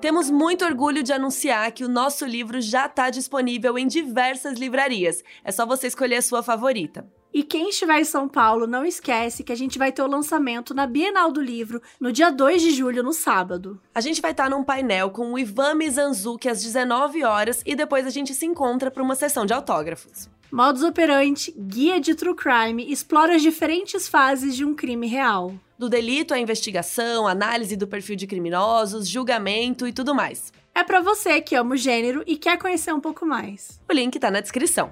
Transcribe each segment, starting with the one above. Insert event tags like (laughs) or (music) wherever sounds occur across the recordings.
Temos muito orgulho de anunciar que o nosso livro já está disponível em diversas livrarias. É só você escolher a sua favorita. E quem estiver em São Paulo, não esquece que a gente vai ter o lançamento na Bienal do Livro no dia 2 de julho, no sábado. A gente vai estar tá num painel com o Ivan Mizanzuki às 19 horas e depois a gente se encontra para uma sessão de autógrafos. Modus Operandi, guia de true crime, explora as diferentes fases de um crime real. Do delito à investigação, análise do perfil de criminosos, julgamento e tudo mais. É para você que ama o gênero e quer conhecer um pouco mais. O link tá na descrição.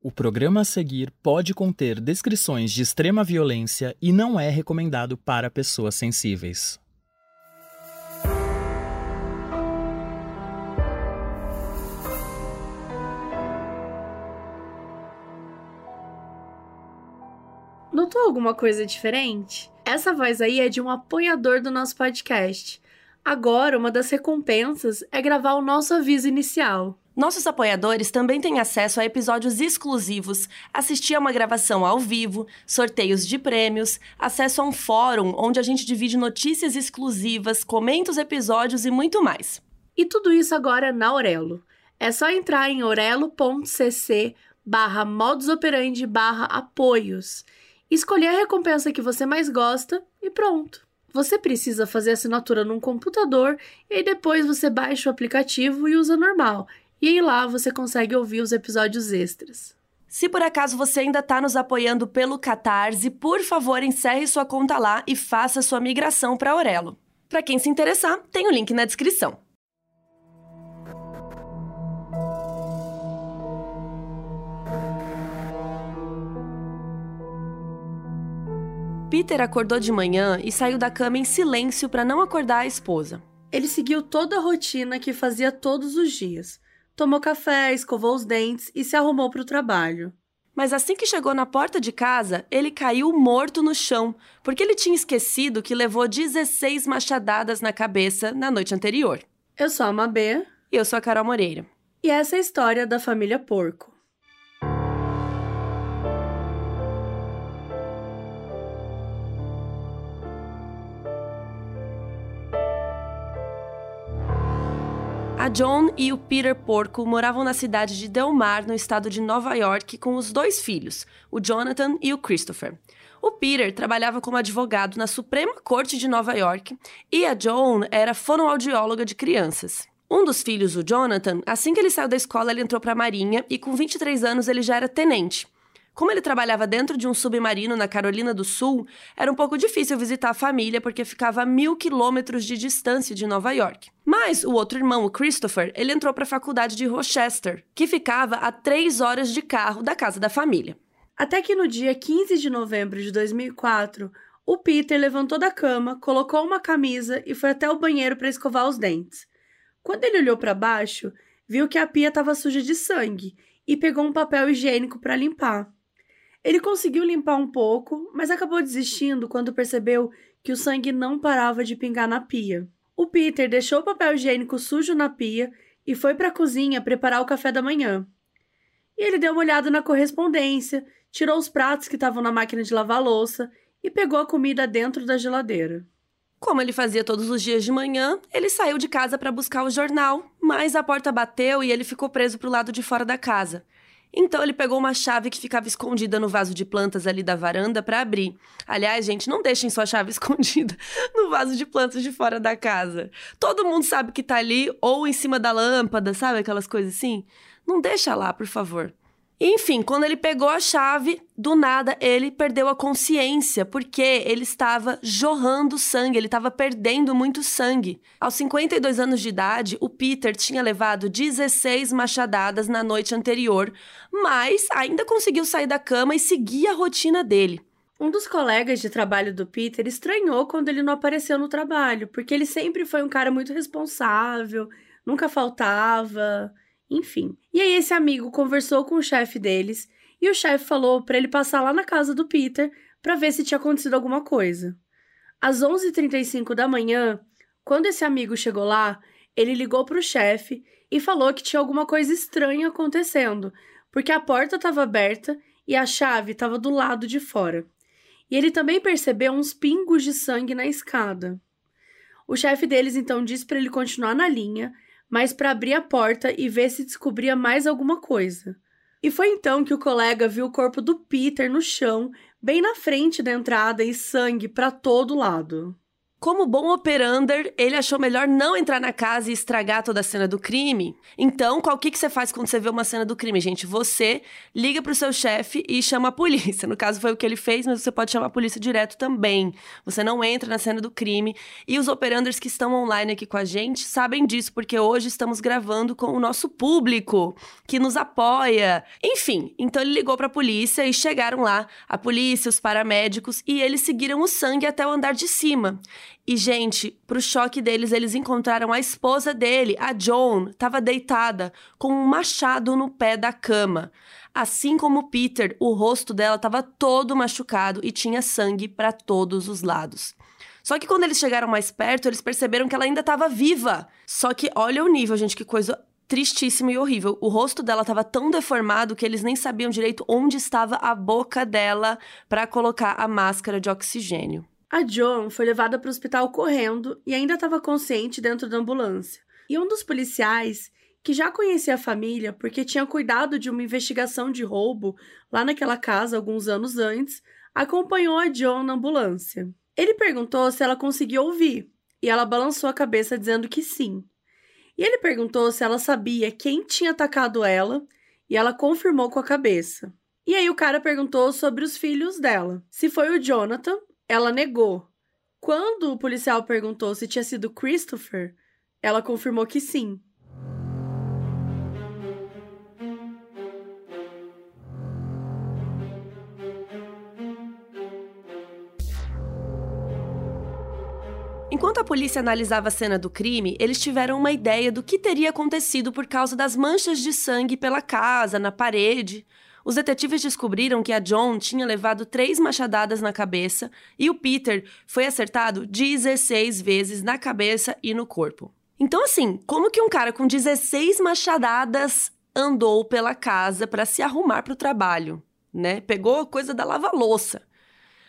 O programa a seguir pode conter descrições de extrema violência e não é recomendado para pessoas sensíveis. Notou alguma coisa diferente? Essa voz aí é de um apoiador do nosso podcast. Agora, uma das recompensas é gravar o nosso aviso inicial. Nossos apoiadores também têm acesso a episódios exclusivos, assistir a uma gravação ao vivo, sorteios de prêmios, acesso a um fórum onde a gente divide notícias exclusivas, comenta os episódios e muito mais. E tudo isso agora na Aurelo. É só entrar em orelo.cc barra modusoperandi barra apoios, escolher a recompensa que você mais gosta e pronto. Você precisa fazer assinatura num computador e depois você baixa o aplicativo e usa normal. E aí lá você consegue ouvir os episódios extras. Se por acaso você ainda está nos apoiando pelo Catarse, por favor encerre sua conta lá e faça sua migração para Aurelo. Para quem se interessar, tem o link na descrição. Peter acordou de manhã e saiu da cama em silêncio para não acordar a esposa. Ele seguiu toda a rotina que fazia todos os dias tomou café, escovou os dentes e se arrumou para o trabalho. Mas assim que chegou na porta de casa, ele caiu morto no chão, porque ele tinha esquecido que levou 16 machadadas na cabeça na noite anterior. Eu sou a Mabê. E eu sou a Carol Moreira. E essa é a história da família Porco. A John e o Peter Porco moravam na cidade de Del Mar, no estado de Nova York, com os dois filhos, o Jonathan e o Christopher. O Peter trabalhava como advogado na Suprema Corte de Nova York e a John era fonoaudióloga de crianças. Um dos filhos, o Jonathan, assim que ele saiu da escola, ele entrou para a Marinha e com 23 anos ele já era tenente. Como ele trabalhava dentro de um submarino na Carolina do Sul, era um pouco difícil visitar a família porque ficava a mil quilômetros de distância de Nova York. Mas o outro irmão, o Christopher, ele entrou para a faculdade de Rochester, que ficava a três horas de carro da casa da família. Até que no dia 15 de novembro de 2004, o Peter levantou da cama, colocou uma camisa e foi até o banheiro para escovar os dentes. Quando ele olhou para baixo, viu que a pia estava suja de sangue e pegou um papel higiênico para limpar. Ele conseguiu limpar um pouco, mas acabou desistindo quando percebeu que o sangue não parava de pingar na pia. O Peter deixou o papel higiênico sujo na pia e foi para a cozinha preparar o café da manhã. E ele deu uma olhada na correspondência, tirou os pratos que estavam na máquina de lavar louça e pegou a comida dentro da geladeira. Como ele fazia todos os dias de manhã, ele saiu de casa para buscar o jornal, mas a porta bateu e ele ficou preso para o lado de fora da casa. Então ele pegou uma chave que ficava escondida no vaso de plantas ali da varanda para abrir. Aliás, gente, não deixem sua chave (laughs) escondida no vaso de plantas de fora da casa. Todo mundo sabe que tá ali ou em cima da lâmpada, sabe aquelas coisas assim? Não deixa lá, por favor. Enfim, quando ele pegou a chave, do nada ele perdeu a consciência, porque ele estava jorrando sangue, ele estava perdendo muito sangue. Aos 52 anos de idade, o Peter tinha levado 16 machadadas na noite anterior, mas ainda conseguiu sair da cama e seguir a rotina dele. Um dos colegas de trabalho do Peter estranhou quando ele não apareceu no trabalho, porque ele sempre foi um cara muito responsável, nunca faltava. Enfim. E aí esse amigo conversou com o chefe deles e o chefe falou para ele passar lá na casa do Peter para ver se tinha acontecido alguma coisa. Às 11h35 da manhã, quando esse amigo chegou lá, ele ligou para o chefe e falou que tinha alguma coisa estranha acontecendo, porque a porta estava aberta e a chave estava do lado de fora. E ele também percebeu uns pingos de sangue na escada. O chefe deles então disse para ele continuar na linha, mas para abrir a porta e ver se descobria mais alguma coisa. E foi então que o colega viu o corpo do Peter no chão, bem na frente da entrada e sangue para todo lado. Como bom operander, ele achou melhor não entrar na casa e estragar toda a cena do crime. Então, qual que, que você faz quando você vê uma cena do crime, gente? Você liga pro seu chefe e chama a polícia. No caso, foi o que ele fez, mas você pode chamar a polícia direto também. Você não entra na cena do crime. E os operanders que estão online aqui com a gente sabem disso, porque hoje estamos gravando com o nosso público, que nos apoia. Enfim, então ele ligou pra polícia e chegaram lá a polícia, os paramédicos, e eles seguiram o sangue até o andar de cima. E, gente, pro choque deles, eles encontraram a esposa dele, a Joan, estava deitada com um machado no pé da cama. Assim como Peter, o rosto dela estava todo machucado e tinha sangue para todos os lados. Só que quando eles chegaram mais perto, eles perceberam que ela ainda estava viva. Só que olha o nível, gente, que coisa tristíssima e horrível. O rosto dela estava tão deformado que eles nem sabiam direito onde estava a boca dela para colocar a máscara de oxigênio. A Joan foi levada para o hospital correndo e ainda estava consciente dentro da ambulância. E um dos policiais, que já conhecia a família porque tinha cuidado de uma investigação de roubo lá naquela casa alguns anos antes, acompanhou a Joan na ambulância. Ele perguntou se ela conseguia ouvir e ela balançou a cabeça dizendo que sim. E ele perguntou se ela sabia quem tinha atacado ela e ela confirmou com a cabeça. E aí o cara perguntou sobre os filhos dela, se foi o Jonathan ela negou. Quando o policial perguntou se tinha sido Christopher, ela confirmou que sim. Enquanto a polícia analisava a cena do crime, eles tiveram uma ideia do que teria acontecido por causa das manchas de sangue pela casa, na parede. Os detetives descobriram que a John tinha levado três machadadas na cabeça e o Peter foi acertado 16 vezes na cabeça e no corpo. Então, assim, como que um cara com 16 machadadas andou pela casa para se arrumar para o trabalho, né? Pegou coisa da lava-louça.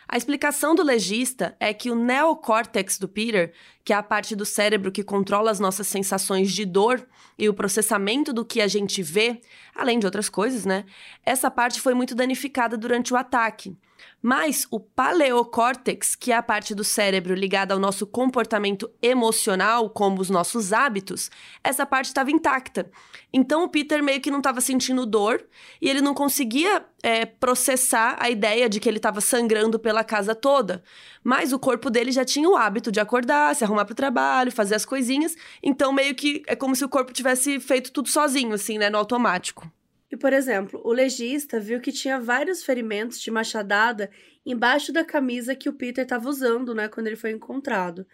A explicação do legista é que o neocórtex do Peter, que é a parte do cérebro que controla as nossas sensações de dor e o processamento do que a gente vê, além de outras coisas, né? Essa parte foi muito danificada durante o ataque. Mas o paleocórtex, que é a parte do cérebro ligada ao nosso comportamento emocional, como os nossos hábitos, essa parte estava intacta. Então o Peter meio que não estava sentindo dor e ele não conseguia é, processar a ideia de que ele estava sangrando pela casa toda. Mas o corpo dele já tinha o hábito de acordar, se arrumar para o trabalho, fazer as coisinhas. Então meio que é como se o corpo tivesse feito tudo sozinho, assim, né, no automático. E, por exemplo, o legista viu que tinha vários ferimentos de machadada embaixo da camisa que o Peter estava usando, né, quando ele foi encontrado.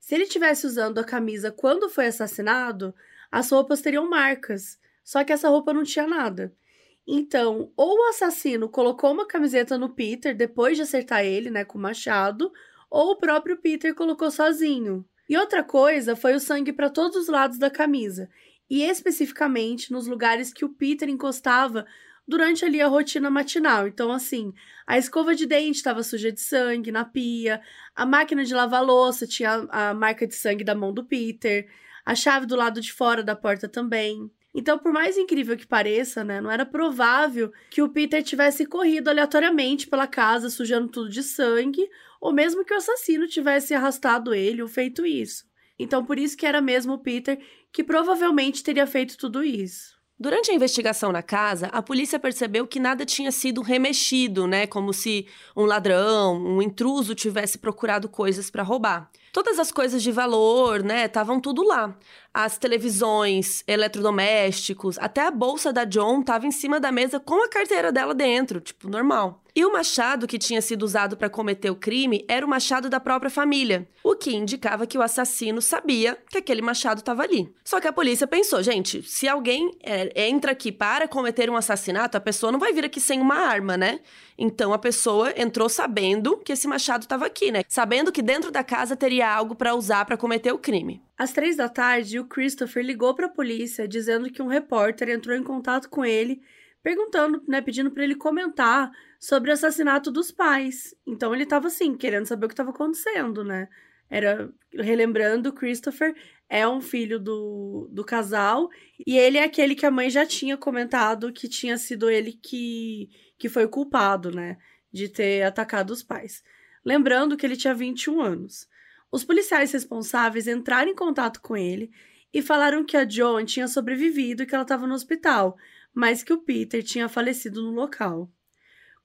Se ele tivesse usando a camisa quando foi assassinado, as roupas teriam marcas, só que essa roupa não tinha nada. Então, ou o assassino colocou uma camiseta no Peter depois de acertar ele, né, com o machado, ou o próprio Peter colocou sozinho. E outra coisa foi o sangue para todos os lados da camisa e especificamente nos lugares que o Peter encostava durante ali a rotina matinal. Então, assim, a escova de dente estava suja de sangue na pia, a máquina de lavar louça tinha a, marca de sangue da mão do Peter, a chave do lado de fora da porta também. Então, por mais incrível que pareça, né, não era provável que o Peter tivesse corrido aleatoriamente pela casa sujando tudo de sangue, ou mesmo que o assassino tivesse arrastado ele ou feito isso. Então, por isso que era mesmo o Peter que provavelmente teria feito tudo isso. Durante a investigação na casa, a polícia percebeu que nada tinha sido remexido, né? Como se um ladrão, um intruso tivesse procurado coisas para roubar. Todas as coisas de valor, né, estavam tudo lá. As televisões, eletrodomésticos, até a bolsa da John estava em cima da mesa com a carteira dela dentro, tipo, normal. E o machado que tinha sido usado para cometer o crime era o machado da própria família, o que indicava que o assassino sabia que aquele machado estava ali. Só que a polícia pensou, gente, se alguém é, entra aqui para cometer um assassinato, a pessoa não vai vir aqui sem uma arma, né? Então a pessoa entrou sabendo que esse machado estava aqui, né? Sabendo que dentro da casa teria algo para usar para cometer o crime. Às três da tarde, o Christopher ligou para a polícia dizendo que um repórter entrou em contato com ele perguntando, né, pedindo para ele comentar sobre o assassinato dos pais. Então ele tava assim, querendo saber o que estava acontecendo, né? Era relembrando, Christopher é um filho do, do casal e ele é aquele que a mãe já tinha comentado que tinha sido ele que, que foi culpado, né, de ter atacado os pais. Lembrando que ele tinha 21 anos. Os policiais responsáveis entraram em contato com ele e falaram que a Joan tinha sobrevivido e que ela estava no hospital, mas que o Peter tinha falecido no local.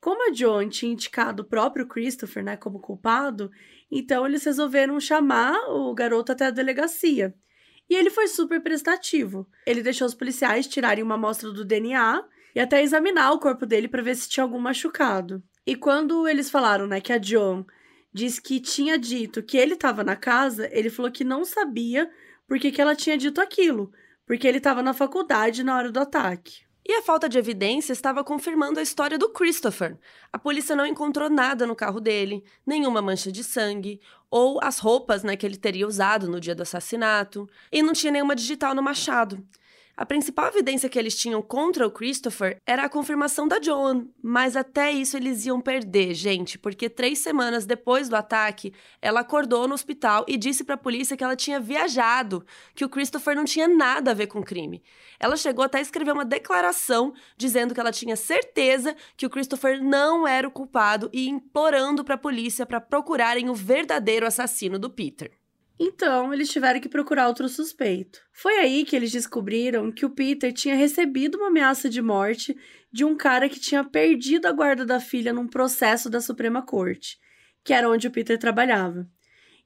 Como a Joan tinha indicado o próprio Christopher né, como culpado, então eles resolveram chamar o garoto até a delegacia. E ele foi super prestativo. Ele deixou os policiais tirarem uma amostra do DNA e até examinar o corpo dele para ver se tinha algum machucado. E quando eles falaram, né, que a Joan disse que tinha dito que ele estava na casa, ele falou que não sabia por que, que ela tinha dito aquilo, porque ele estava na faculdade na hora do ataque. E a falta de evidência estava confirmando a história do Christopher. A polícia não encontrou nada no carro dele, nenhuma mancha de sangue, ou as roupas né, que ele teria usado no dia do assassinato, e não tinha nenhuma digital no machado. A principal evidência que eles tinham contra o Christopher era a confirmação da Joan, mas até isso eles iam perder, gente, porque três semanas depois do ataque, ela acordou no hospital e disse para a polícia que ela tinha viajado, que o Christopher não tinha nada a ver com o crime. Ela chegou até a escrever uma declaração dizendo que ela tinha certeza que o Christopher não era o culpado e implorando para a polícia para procurarem o verdadeiro assassino do Peter. Então, eles tiveram que procurar outro suspeito. Foi aí que eles descobriram que o Peter tinha recebido uma ameaça de morte de um cara que tinha perdido a guarda da filha num processo da Suprema Corte, que era onde o Peter trabalhava.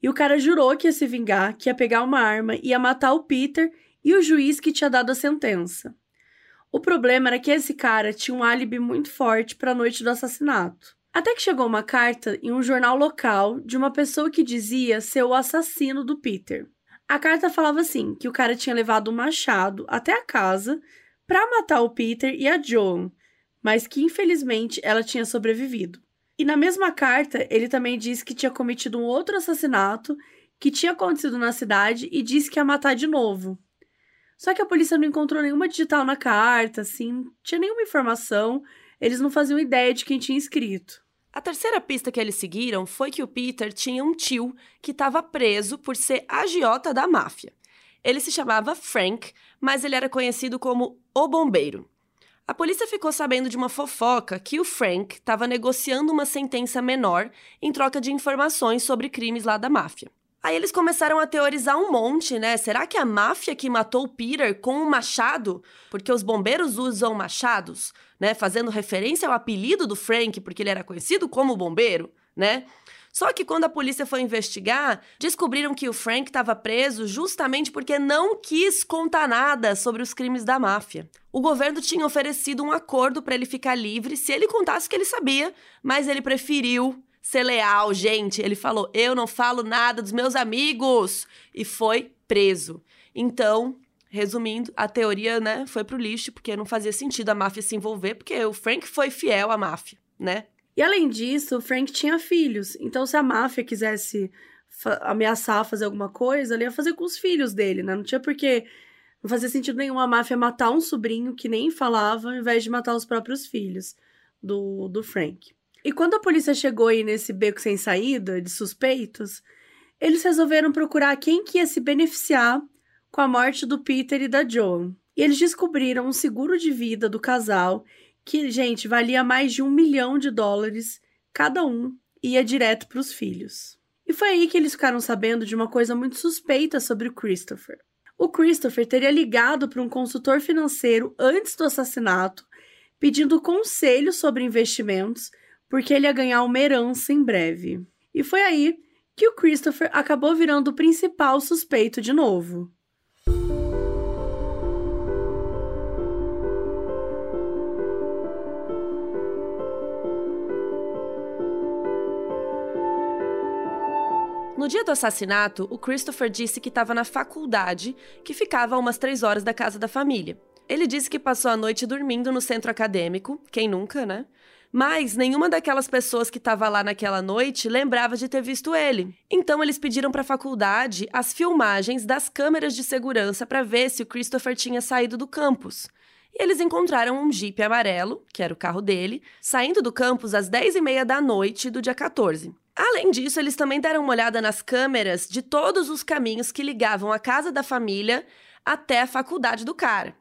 E o cara jurou que ia se vingar, que ia pegar uma arma, ia matar o Peter e o juiz que tinha dado a sentença. O problema era que esse cara tinha um álibi muito forte para a noite do assassinato. Até que chegou uma carta em um jornal local de uma pessoa que dizia ser o assassino do Peter. A carta falava assim: que o cara tinha levado um machado até a casa para matar o Peter e a Joan, mas que infelizmente ela tinha sobrevivido. E na mesma carta, ele também disse que tinha cometido um outro assassinato que tinha acontecido na cidade e disse que ia matar de novo. Só que a polícia não encontrou nenhuma digital na carta, assim, não tinha nenhuma informação, eles não faziam ideia de quem tinha escrito. A terceira pista que eles seguiram foi que o Peter tinha um tio que estava preso por ser agiota da máfia. Ele se chamava Frank, mas ele era conhecido como o Bombeiro. A polícia ficou sabendo de uma fofoca que o Frank estava negociando uma sentença menor em troca de informações sobre crimes lá da máfia. Aí eles começaram a teorizar um monte, né? Será que a máfia que matou o Peter com um machado? Porque os bombeiros usam machados, né? Fazendo referência ao apelido do Frank, porque ele era conhecido como bombeiro, né? Só que quando a polícia foi investigar, descobriram que o Frank estava preso justamente porque não quis contar nada sobre os crimes da máfia. O governo tinha oferecido um acordo para ele ficar livre se ele contasse o que ele sabia, mas ele preferiu ser leal, gente. Ele falou: Eu não falo nada dos meus amigos. E foi preso. Então, resumindo, a teoria, né, foi pro lixo, porque não fazia sentido a máfia se envolver, porque o Frank foi fiel à máfia, né? E além disso, o Frank tinha filhos. Então, se a máfia quisesse ameaçar fazer alguma coisa, ele ia fazer com os filhos dele, né? Não tinha porque. Não fazia sentido nenhum a máfia matar um sobrinho que nem falava, ao invés de matar os próprios filhos do, do Frank. E quando a polícia chegou aí nesse beco sem saída de suspeitos, eles resolveram procurar quem que ia se beneficiar com a morte do Peter e da Joan. E eles descobriram um seguro de vida do casal que, gente, valia mais de um milhão de dólares cada um ia direto para os filhos. E foi aí que eles ficaram sabendo de uma coisa muito suspeita sobre o Christopher. O Christopher teria ligado para um consultor financeiro antes do assassinato, pedindo conselho sobre investimentos porque ele ia ganhar uma herança em breve. E foi aí que o Christopher acabou virando o principal suspeito de novo. No dia do assassinato, o Christopher disse que estava na faculdade, que ficava a umas três horas da casa da família. Ele disse que passou a noite dormindo no centro acadêmico, quem nunca, né? Mas nenhuma daquelas pessoas que estava lá naquela noite lembrava de ter visto ele. Então eles pediram para a faculdade as filmagens das câmeras de segurança para ver se o Christopher tinha saído do campus. e eles encontraram um Jeep amarelo, que era o carro dele, saindo do campus às 10h30 da noite do dia 14. Além disso, eles também deram uma olhada nas câmeras de todos os caminhos que ligavam a casa da família até a faculdade do cara.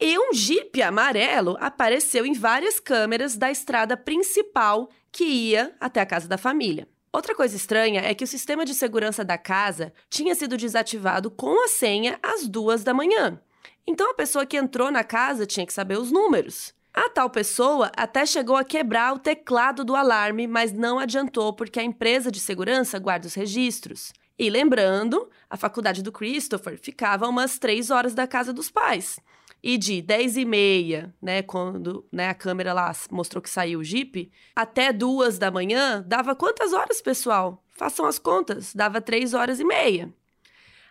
E um Jeep amarelo apareceu em várias câmeras da estrada principal que ia até a casa da família. Outra coisa estranha é que o sistema de segurança da casa tinha sido desativado com a senha às duas da manhã. Então a pessoa que entrou na casa tinha que saber os números. A tal pessoa até chegou a quebrar o teclado do alarme, mas não adiantou porque a empresa de segurança guarda os registros. E lembrando, a faculdade do Christopher ficava umas três horas da casa dos pais. E de 10 e meia, né, quando né, a câmera lá mostrou que saiu o Jeep, até duas da manhã, dava quantas horas, pessoal? Façam as contas, dava três horas e meia.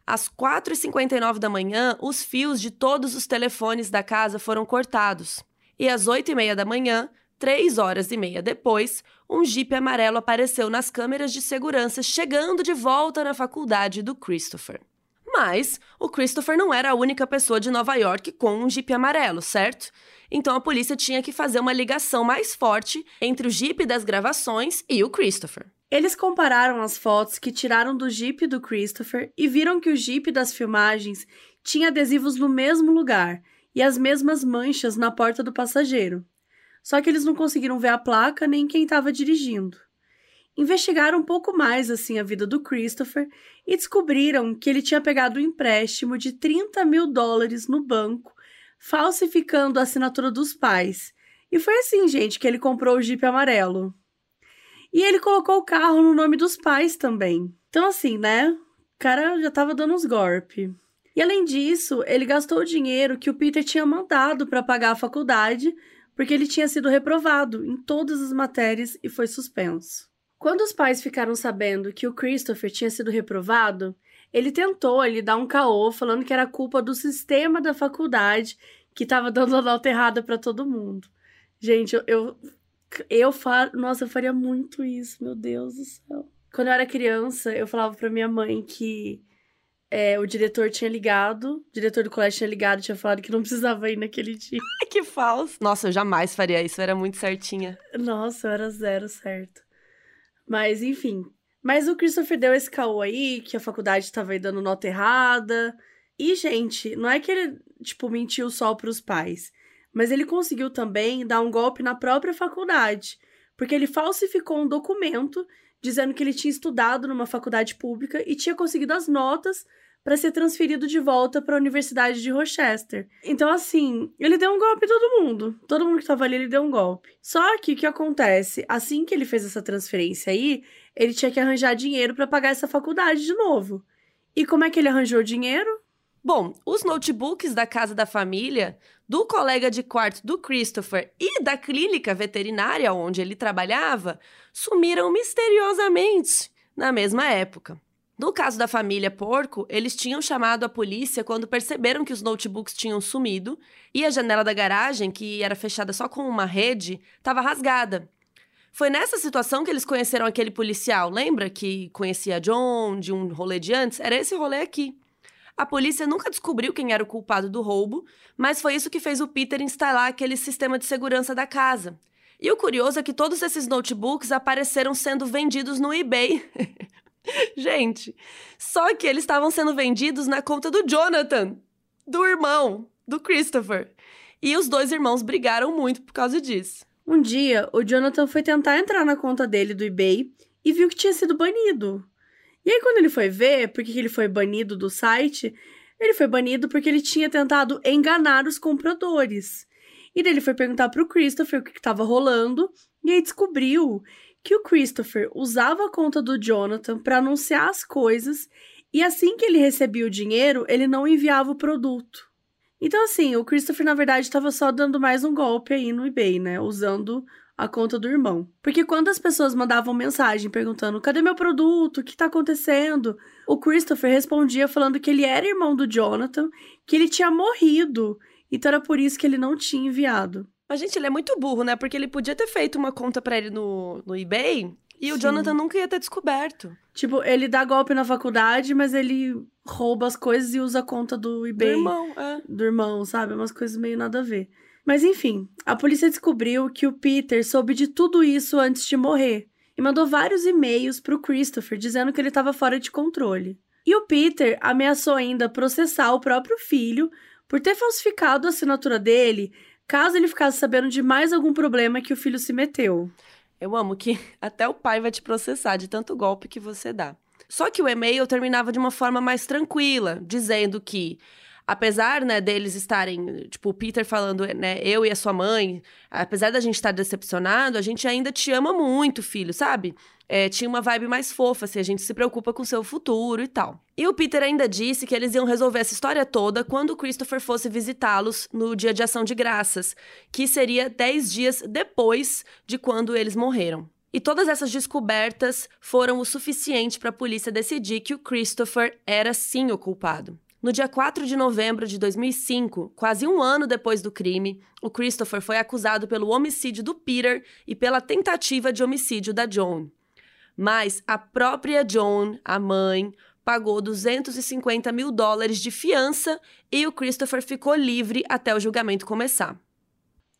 Às 4h59 da manhã, os fios de todos os telefones da casa foram cortados. E às 8 e meia da manhã, três horas e meia depois, um Jeep amarelo apareceu nas câmeras de segurança chegando de volta na faculdade do Christopher. Mas o Christopher não era a única pessoa de Nova York com um Jeep amarelo, certo? Então a polícia tinha que fazer uma ligação mais forte entre o Jeep das gravações e o Christopher. Eles compararam as fotos que tiraram do Jeep do Christopher e viram que o Jeep das filmagens tinha adesivos no mesmo lugar e as mesmas manchas na porta do passageiro. Só que eles não conseguiram ver a placa nem quem estava dirigindo investigaram um pouco mais assim a vida do Christopher e descobriram que ele tinha pegado um empréstimo de 30 mil dólares no banco, falsificando a assinatura dos pais. E foi assim, gente, que ele comprou o Jeep amarelo. E ele colocou o carro no nome dos pais também. Então, assim, né? O cara já tava dando uns golpes. E além disso, ele gastou o dinheiro que o Peter tinha mandado para pagar a faculdade, porque ele tinha sido reprovado em todas as matérias e foi suspenso. Quando os pais ficaram sabendo que o Christopher tinha sido reprovado, ele tentou ele dar um caô falando que era culpa do sistema da faculdade que estava dando a (laughs) nota errada para todo mundo. Gente, eu, eu, eu falo, nossa, eu faria muito isso, meu Deus do céu. Quando eu era criança, eu falava para minha mãe que é, o diretor tinha ligado, o diretor do colégio tinha ligado, tinha falado que não precisava ir naquele dia. (laughs) que falso. Nossa, eu jamais faria isso, eu era muito certinha. Nossa, eu era zero certo. Mas, enfim. Mas o Christopher deu esse caô aí, que a faculdade estava aí dando nota errada. E, gente, não é que ele, tipo, mentiu só para os pais. Mas ele conseguiu também dar um golpe na própria faculdade. Porque ele falsificou um documento dizendo que ele tinha estudado numa faculdade pública e tinha conseguido as notas para ser transferido de volta para a Universidade de Rochester. Então, assim, ele deu um golpe em todo mundo. Todo mundo que estava ali, ele deu um golpe. Só que o que acontece? Assim que ele fez essa transferência aí, ele tinha que arranjar dinheiro para pagar essa faculdade de novo. E como é que ele arranjou dinheiro? Bom, os notebooks da casa da família, do colega de quarto do Christopher e da clínica veterinária onde ele trabalhava sumiram misteriosamente na mesma época. No caso da família Porco, eles tinham chamado a polícia quando perceberam que os notebooks tinham sumido e a janela da garagem, que era fechada só com uma rede, estava rasgada. Foi nessa situação que eles conheceram aquele policial, lembra que conhecia John de um rolê de antes? Era esse rolê aqui. A polícia nunca descobriu quem era o culpado do roubo, mas foi isso que fez o Peter instalar aquele sistema de segurança da casa. E o curioso é que todos esses notebooks apareceram sendo vendidos no eBay. (laughs) (laughs) Gente, só que eles estavam sendo vendidos na conta do Jonathan, do irmão, do Christopher. E os dois irmãos brigaram muito por causa disso. Um dia, o Jonathan foi tentar entrar na conta dele do eBay e viu que tinha sido banido. E aí, quando ele foi ver por que ele foi banido do site, ele foi banido porque ele tinha tentado enganar os compradores. E daí ele foi perguntar pro Christopher o que estava rolando, e aí descobriu que o Christopher usava a conta do Jonathan para anunciar as coisas e assim que ele recebia o dinheiro, ele não enviava o produto. Então, assim, o Christopher, na verdade, estava só dando mais um golpe aí no eBay, né? Usando a conta do irmão. Porque quando as pessoas mandavam mensagem perguntando: cadê meu produto? O que tá acontecendo? O Christopher respondia falando que ele era irmão do Jonathan, que ele tinha morrido. Então era por isso que ele não tinha enviado. Mas, gente, ele é muito burro, né? Porque ele podia ter feito uma conta para ele no, no eBay E o Sim. Jonathan nunca ia ter descoberto. Tipo, ele dá golpe na faculdade, mas ele rouba as coisas e usa a conta do Do eBay. irmão, é. do irmão, sabe? Umas coisas meio nada a ver. Mas enfim, a polícia descobriu que o Peter soube de tudo isso antes de morrer e mandou vários e-mails pro Christopher dizendo que ele estava fora de controle. E o Peter ameaçou ainda processar o próprio filho por ter falsificado a assinatura dele, caso ele ficasse sabendo de mais algum problema que o filho se meteu. Eu amo que (laughs) até o pai vai te processar de tanto golpe que você dá. Só que o e-mail terminava de uma forma mais tranquila, dizendo que, apesar né, deles estarem, tipo, o Peter falando, né, eu e a sua mãe, apesar da gente estar decepcionado, a gente ainda te ama muito, filho, sabe? É, tinha uma vibe mais fofa, assim, a gente se preocupa com seu futuro e tal. E o Peter ainda disse que eles iam resolver essa história toda quando o Christopher fosse visitá-los no dia de ação de graças, que seria 10 dias depois de quando eles morreram. E todas essas descobertas foram o suficiente para a polícia decidir que o Christopher era sim o culpado. No dia 4 de novembro de 2005, quase um ano depois do crime, o Christopher foi acusado pelo homicídio do Peter e pela tentativa de homicídio da Joan. Mas a própria Joan, a mãe, pagou 250 mil dólares de fiança e o Christopher ficou livre até o julgamento começar.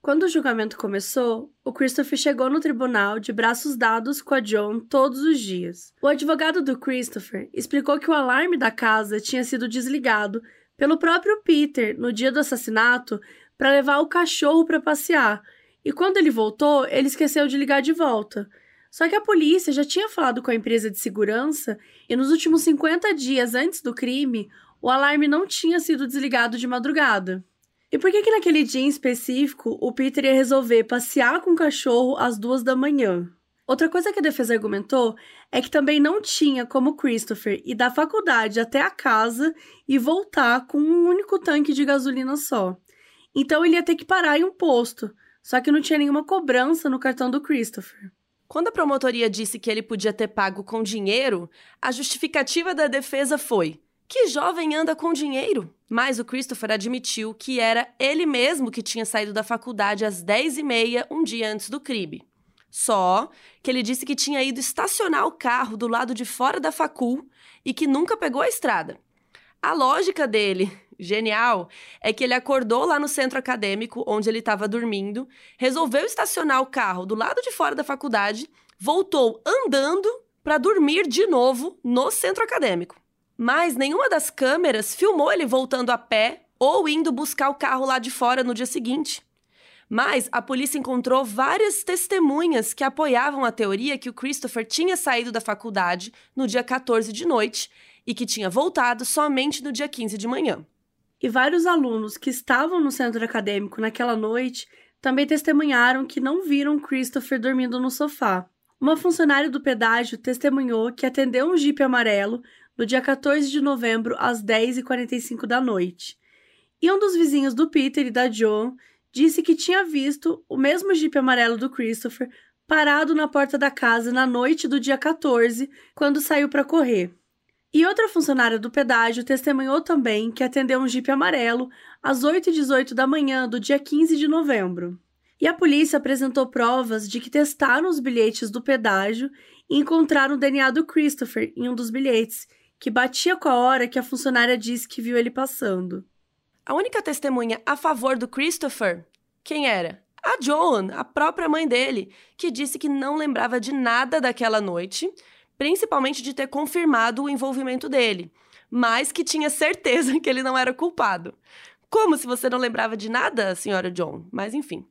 Quando o julgamento começou, o Christopher chegou no tribunal de braços dados com a Joan todos os dias. O advogado do Christopher explicou que o alarme da casa tinha sido desligado pelo próprio Peter no dia do assassinato para levar o cachorro para passear, e quando ele voltou, ele esqueceu de ligar de volta. Só que a polícia já tinha falado com a empresa de segurança e nos últimos 50 dias antes do crime, o alarme não tinha sido desligado de madrugada. E por que que naquele dia em específico o Peter ia resolver passear com o cachorro às duas da manhã? Outra coisa que a defesa argumentou é que também não tinha como Christopher ir da faculdade até a casa e voltar com um único tanque de gasolina só. Então ele ia ter que parar em um posto, só que não tinha nenhuma cobrança no cartão do Christopher. Quando a promotoria disse que ele podia ter pago com dinheiro, a justificativa da defesa foi: que jovem anda com dinheiro? Mas o Christopher admitiu que era ele mesmo que tinha saído da faculdade às 10h30 um dia antes do crime. Só que ele disse que tinha ido estacionar o carro do lado de fora da facul e que nunca pegou a estrada. A lógica dele, (laughs) genial, é que ele acordou lá no centro acadêmico, onde ele estava dormindo, resolveu estacionar o carro do lado de fora da faculdade, voltou andando para dormir de novo no centro acadêmico. Mas nenhuma das câmeras filmou ele voltando a pé ou indo buscar o carro lá de fora no dia seguinte. Mas a polícia encontrou várias testemunhas que apoiavam a teoria que o Christopher tinha saído da faculdade no dia 14 de noite e que tinha voltado somente no dia 15 de manhã. E vários alunos que estavam no centro acadêmico naquela noite também testemunharam que não viram Christopher dormindo no sofá. Uma funcionária do pedágio testemunhou que atendeu um jipe amarelo no dia 14 de novembro às 10h45 da noite. E um dos vizinhos do Peter e da Joan disse que tinha visto o mesmo jipe amarelo do Christopher parado na porta da casa na noite do dia 14, quando saiu para correr. E outra funcionária do pedágio testemunhou também que atendeu um jipe amarelo às 8h18 da manhã do dia 15 de novembro. E a polícia apresentou provas de que testaram os bilhetes do pedágio e encontraram o DNA do Christopher em um dos bilhetes, que batia com a hora que a funcionária disse que viu ele passando. A única testemunha a favor do Christopher, quem era? A Joan, a própria mãe dele, que disse que não lembrava de nada daquela noite, principalmente de ter confirmado o envolvimento dele, mas que tinha certeza (laughs) que ele não era culpado. Como se você não lembrava de nada, senhora John? Mas enfim.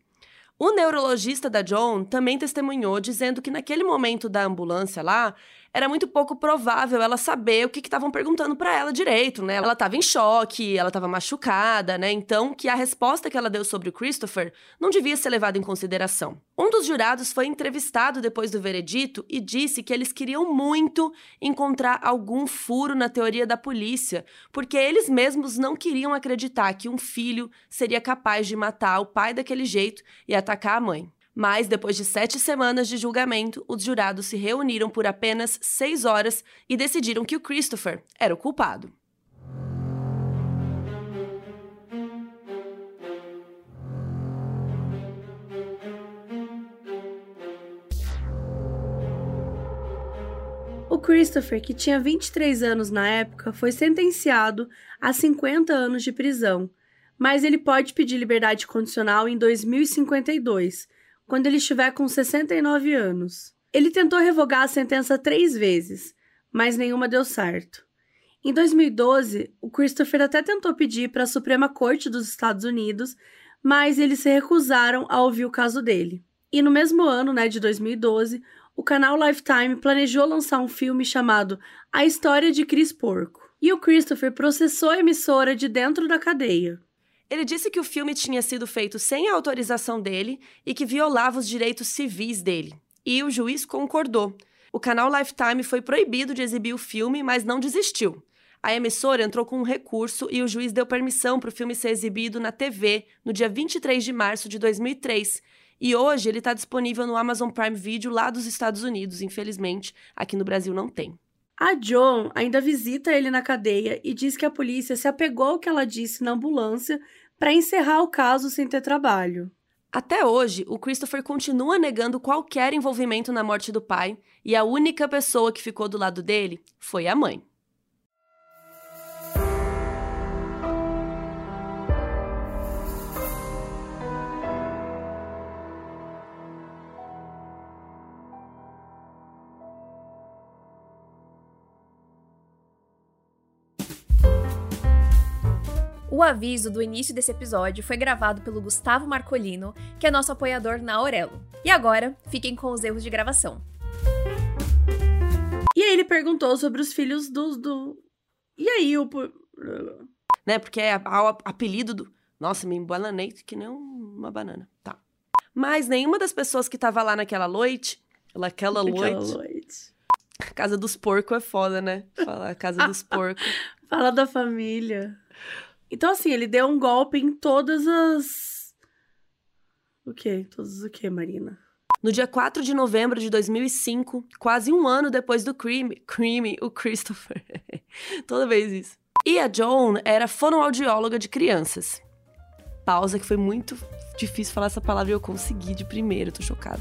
O neurologista da John também testemunhou dizendo que naquele momento da ambulância lá, era muito pouco provável ela saber o que estavam perguntando para ela direito, né? Ela estava em choque, ela estava machucada, né? Então, que a resposta que ela deu sobre o Christopher não devia ser levada em consideração. Um dos jurados foi entrevistado depois do veredito e disse que eles queriam muito encontrar algum furo na teoria da polícia, porque eles mesmos não queriam acreditar que um filho seria capaz de matar o pai daquele jeito e atacar a mãe. Mas, depois de sete semanas de julgamento, os jurados se reuniram por apenas seis horas e decidiram que o Christopher era o culpado. Christopher, que tinha 23 anos na época, foi sentenciado a 50 anos de prisão, mas ele pode pedir liberdade condicional em 2052, quando ele estiver com 69 anos. Ele tentou revogar a sentença três vezes, mas nenhuma deu certo. Em 2012, o Christopher até tentou pedir para a Suprema Corte dos Estados Unidos, mas eles se recusaram a ouvir o caso dele. E no mesmo ano, né, de 2012, o canal Lifetime planejou lançar um filme chamado A História de Chris Porco. E o Christopher processou a emissora de dentro da cadeia. Ele disse que o filme tinha sido feito sem a autorização dele e que violava os direitos civis dele. E o juiz concordou. O canal Lifetime foi proibido de exibir o filme, mas não desistiu. A emissora entrou com um recurso e o juiz deu permissão para o filme ser exibido na TV no dia 23 de março de 2003. E hoje ele está disponível no Amazon Prime Video lá dos Estados Unidos. Infelizmente, aqui no Brasil não tem. A John ainda visita ele na cadeia e diz que a polícia se apegou ao que ela disse na ambulância para encerrar o caso sem ter trabalho. Até hoje, o Christopher continua negando qualquer envolvimento na morte do pai, e a única pessoa que ficou do lado dele foi a mãe. O aviso do início desse episódio foi gravado pelo Gustavo Marcolino, que é nosso apoiador na Aurelo. E agora, fiquem com os erros de gravação. E aí ele perguntou sobre os filhos dos do. E aí o. Né, porque é o apelido do. Nossa, me embananei que nem uma banana. Tá. Mas nenhuma das pessoas que tava lá naquela noite. Naquela noite. noite. Casa dos porcos é foda, né? Falar casa (laughs) dos porcos. Fala da família. Então, assim, ele deu um golpe em todas as. O quê? Todas o quê, Marina? No dia 4 de novembro de 2005, quase um ano depois do crime, crime, o Christopher. (laughs) Toda vez isso. E a Joan era fonoaudióloga de crianças. Pausa que foi muito difícil falar essa palavra e eu consegui de primeiro, tô chocada.